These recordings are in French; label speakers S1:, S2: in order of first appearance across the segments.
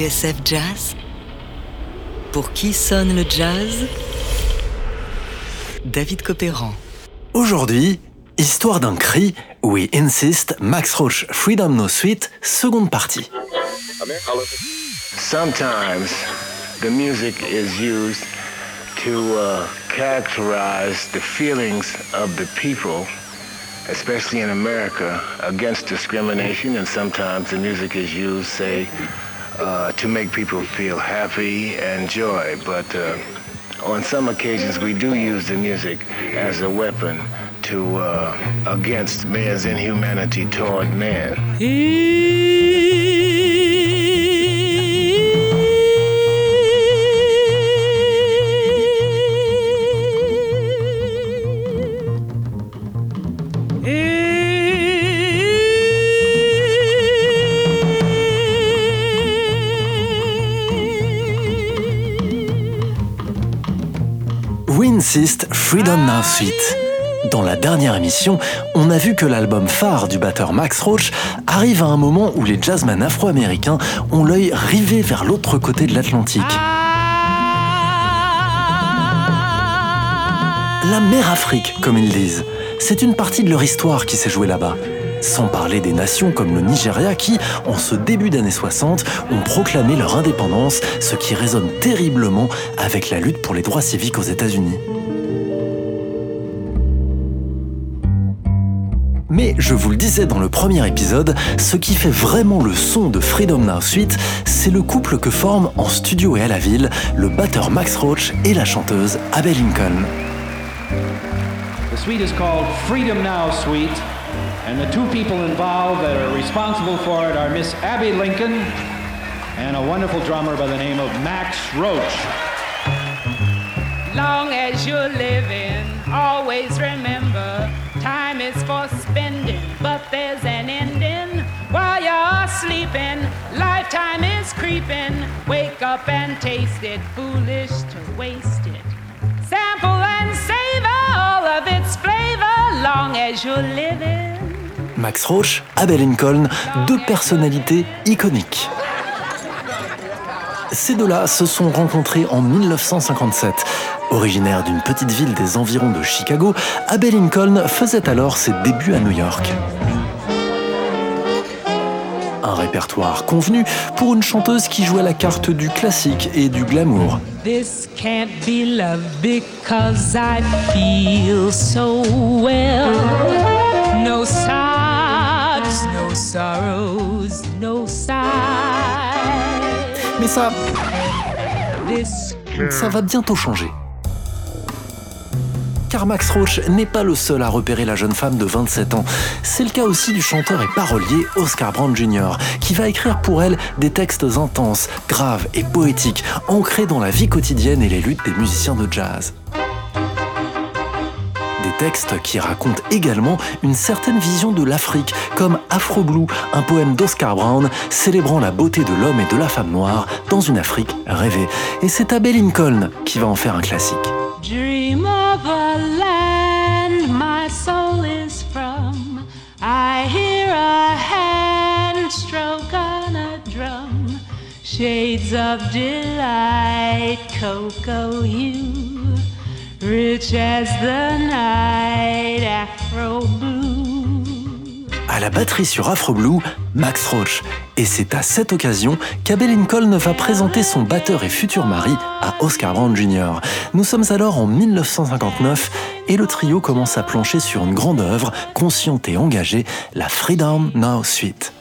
S1: TSF Jazz Pour qui sonne le jazz? David Copéran.
S2: Aujourd'hui, Histoire d'un cri, We Insist, Max Roach, Freedom No Suite, seconde partie.
S3: Sometimes the music is used to uh, characterize the feelings of the people, especially in America, against discrimination, and sometimes the music is used, say, uh, to make people feel happy and joy. But uh, on some occasions, we do use the music as a weapon to uh, against man's inhumanity toward man.
S2: We Insist, Freedom Now Suite. Dans la dernière émission, on a vu que l'album phare du batteur Max Roach arrive à un moment où les jazzmen afro-américains ont l'œil rivé vers l'autre côté de l'Atlantique. La mer Afrique, comme ils disent. C'est une partie de leur histoire qui s'est jouée là-bas. Sans parler des nations comme le Nigeria qui, en ce début d'années 60, ont proclamé leur indépendance, ce qui résonne terriblement avec la lutte pour les droits civiques aux États-Unis. Mais je vous le disais dans le premier épisode, ce qui fait vraiment le son de Freedom Now Suite, c'est le couple que forment en studio et à la ville le batteur Max Roach et la chanteuse Abel Lincoln.
S4: And the two people involved that are responsible for it are Miss Abby Lincoln and a wonderful drummer by the name of Max Roach.
S5: Long as you're living, always remember time is for spending, but there's an ending while you're sleeping. Lifetime is creeping. Wake up and taste it, foolish to waste it. Sample and savor all of its flavor, long as you're living.
S2: Max Roach, Abel Lincoln, deux personnalités iconiques. Ces deux-là se sont rencontrés en 1957. Originaire d'une petite ville des environs de Chicago, Abel Lincoln faisait alors ses débuts à New York. Un répertoire convenu pour une chanteuse qui jouait la carte du classique et du glamour.
S5: This can't be love because I feel so well. No sorrows, no sighs.
S2: Mais ça,
S5: This
S2: ça va bientôt changer. Car Max Roach n'est pas le seul à repérer la jeune femme de 27 ans. C'est le cas aussi du chanteur et parolier Oscar Brown Jr., qui va écrire pour elle des textes intenses, graves et poétiques, ancrés dans la vie quotidienne et les luttes des musiciens de jazz. Des textes qui racontent également une certaine vision de l'Afrique, comme Afro Blue, un poème d'Oscar Brown célébrant la beauté de l'homme et de la femme noire dans une Afrique rêvée. Et c'est Abel Lincoln qui va en faire un classique.
S5: dream of a land my soul is from. I hear a hand stroke on a drum. Shades of delight, cocoa hue, rich as the night, afro blue.
S2: À la batterie sur Afro Blue, Max Roach. Et c'est à cette occasion qu'Abel Lincoln va présenter son batteur et futur mari à Oscar Brown Jr. Nous sommes alors en 1959 et le trio commence à plancher sur une grande œuvre, consciente et engagée, la Freedom Now Suite.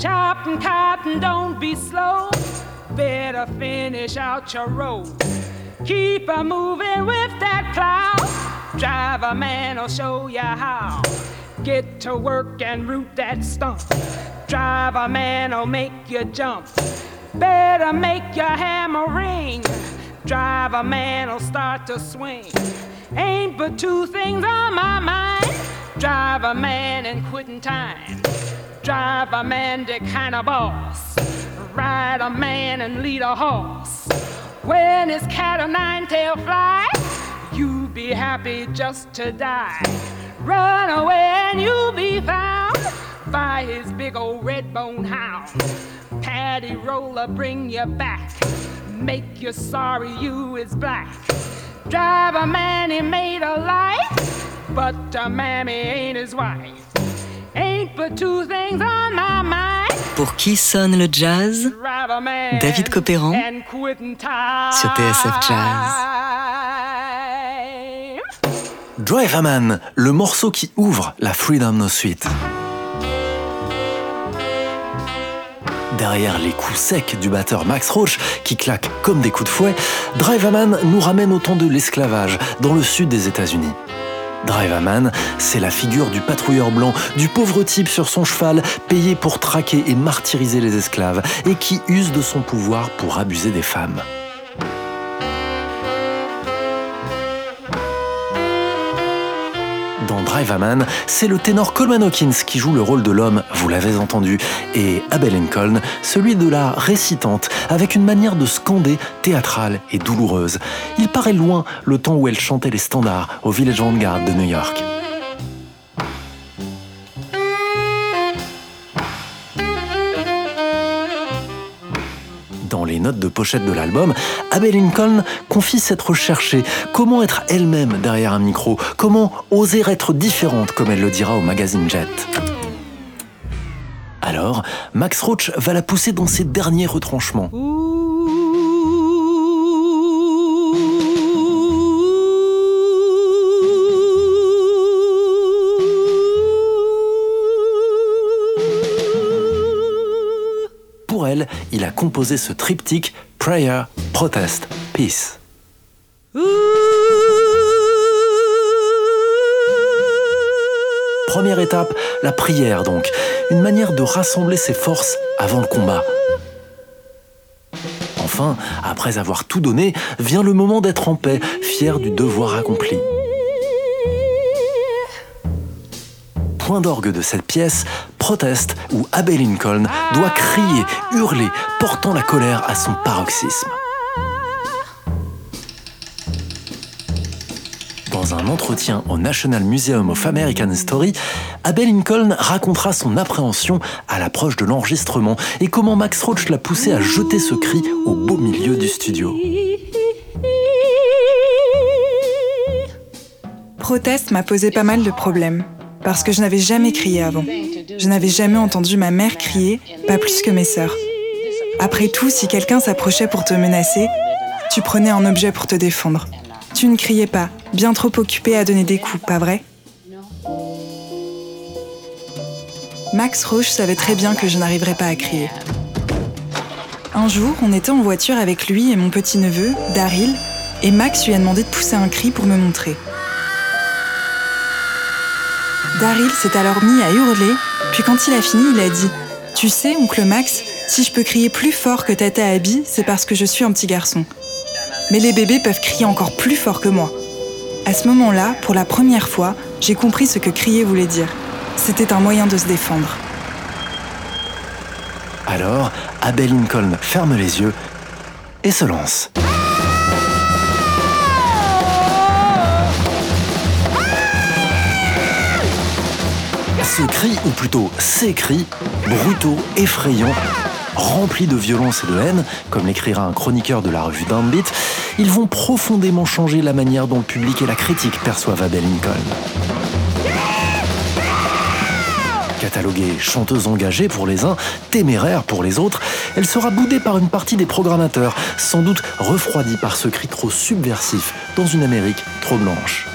S5: Chopping cotton, don't be slow. Better finish out your road. Keep a moving with that plow. Driver man will show you how. Get to work and root that stump. Driver man will make you jump. Better make your hammer ring. Driver man will start to swing. Ain't but two things on my mind. Driver man and quitting time. Driver man the kind of boss. Ride a man and lead a horse. When his cat o' nine tail fly, you be happy just to die. Run away and you'll be found by his big old red bone hound. Paddy roller bring you back, make you sorry you is black. Drive a man he made a life, but a mammy ain't his wife.
S1: Pour qui sonne le jazz? David Copéran sur TSF Jazz.
S2: Drive a Man, le morceau qui ouvre la Freedom No Suite. Derrière les coups secs du batteur Max Roach, qui claque comme des coups de fouet, Drive a Man nous ramène au temps de l'esclavage, dans le sud des États-Unis. Drive a Man, c'est la figure du patrouilleur blanc, du pauvre type sur son cheval, payé pour traquer et martyriser les esclaves, et qui use de son pouvoir pour abuser des femmes. Man, c'est le ténor Coleman Hawkins qui joue le rôle de l'homme, vous l'avez entendu, et Abel Lincoln, celui de la récitante, avec une manière de scander théâtrale et douloureuse. Il paraît loin le temps où elle chantait les standards au Village Vanguard de New York. De pochette de l'album, Abel Lincoln confie s'être cherchée, comment être elle-même derrière un micro, comment oser être différente comme elle le dira au magazine Jet? Alors, Max Roach va la pousser dans ses derniers retranchements. Il a composé ce triptyque Prayer, Protest, Peace. Première étape, la prière donc, une manière de rassembler ses forces avant le combat. Enfin, après avoir tout donné, vient le moment d'être en paix, fier du devoir accompli. Point d'orgue de cette pièce, Protest, où Abbey Lincoln doit crier, hurler, portant la colère à son paroxysme. Dans un entretien au National Museum of American History, Abel Lincoln racontera son appréhension à l'approche de l'enregistrement et comment Max Roach l'a poussé à jeter ce cri au beau milieu du studio.
S6: Protest m'a posé pas mal de problèmes, parce que je n'avais jamais crié avant. Je n'avais jamais entendu ma mère crier, pas plus que mes sœurs. Après tout, si quelqu'un s'approchait pour te menacer, tu prenais un objet pour te défendre. Tu ne criais pas, bien trop occupé à donner des coups, pas vrai? Max Roche savait très bien que je n'arriverais pas à crier. Un jour, on était en voiture avec lui et mon petit-neveu, Daryl, et Max lui a demandé de pousser un cri pour me montrer. Daryl s'est alors mis à hurler, puis quand il a fini, il a dit Tu sais, oncle Max, si je peux crier plus fort que Tata Abby, c'est parce que je suis un petit garçon. Mais les bébés peuvent crier encore plus fort que moi. À ce moment-là, pour la première fois, j'ai compris ce que crier voulait dire. C'était un moyen de se défendre.
S2: Alors, Abel Lincoln ferme les yeux et se lance. Ce cri, ou plutôt ces cris, brutaux, effrayants, remplis de violence et de haine, comme l'écrira un chroniqueur de la revue Downbeat, ils vont profondément changer la manière dont le public et la critique perçoivent Abel Lincoln. Cataloguée chanteuse engagée pour les uns, téméraire pour les autres, elle sera boudée par une partie des programmateurs, sans doute refroidie par ce cri trop subversif dans une Amérique trop blanche.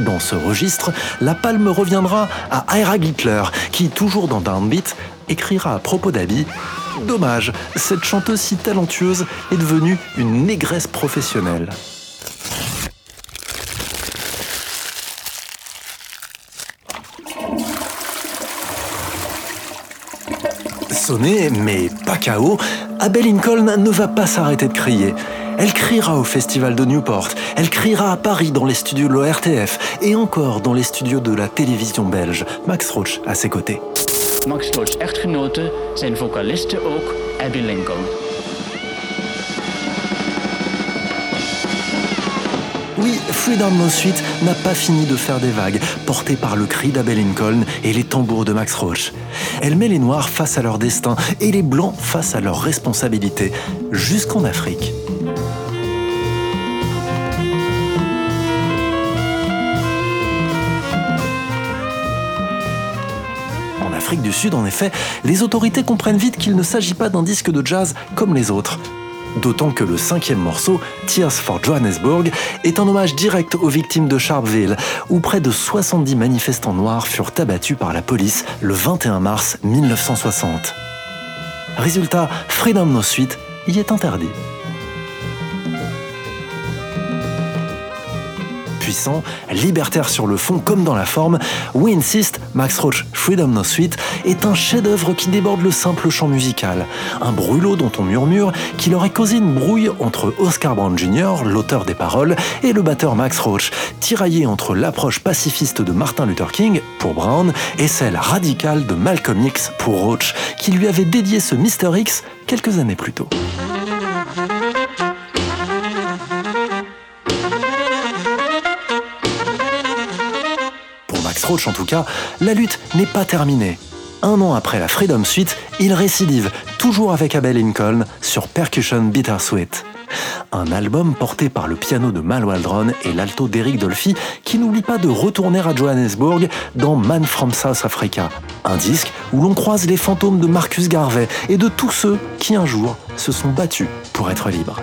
S2: Dans ce registre, la palme reviendra à Ira Hitler, qui, toujours dans Downbeat, écrira à propos d'Abby Dommage, cette chanteuse si talentueuse est devenue une négresse professionnelle. Sonnée, mais pas KO, Abel Lincoln ne va pas s'arrêter de crier. Elle criera au festival de Newport, elle criera à Paris dans les studios de l'ORTF et encore dans les studios de la télévision belge, Max Roach à ses côtés.
S7: Max Roach echtgenote zijn vocaliste ook Abby Lincoln.
S2: Oui, Freedom No Suite n'a pas fini de faire des vagues, portées par le cri d'Abel Lincoln et les tambours de Max Roach. Elle met les Noirs face à leur destin et les Blancs face à leurs responsabilités, jusqu'en Afrique. Afrique du Sud, en effet, les autorités comprennent vite qu'il ne s'agit pas d'un disque de jazz comme les autres. D'autant que le cinquième morceau, Tears for Johannesburg, est un hommage direct aux victimes de Sharpeville, où près de 70 manifestants noirs furent abattus par la police le 21 mars 1960. Résultat, Freedom No Suite y est interdit. Libertaire sur le fond comme dans la forme, We Insist, Max Roach Freedom No Suite est un chef-d'œuvre qui déborde le simple chant musical. Un brûlot dont on murmure qu'il aurait causé une brouille entre Oscar Brown Jr., l'auteur des paroles, et le batteur Max Roach, tiraillé entre l'approche pacifiste de Martin Luther King, pour Brown, et celle radicale de Malcolm X, pour Roach, qui lui avait dédié ce Mr. X quelques années plus tôt. En tout cas, la lutte n'est pas terminée. Un an après la Freedom Suite, il récidive, toujours avec Abel Lincoln, sur Percussion Bittersweet. Un album porté par le piano de Mal Waldron et l'alto d'Eric Dolphy qui n'oublie pas de retourner à Johannesburg dans Man from South Africa. Un disque où l'on croise les fantômes de Marcus Garvey et de tous ceux qui un jour se sont battus pour être libres.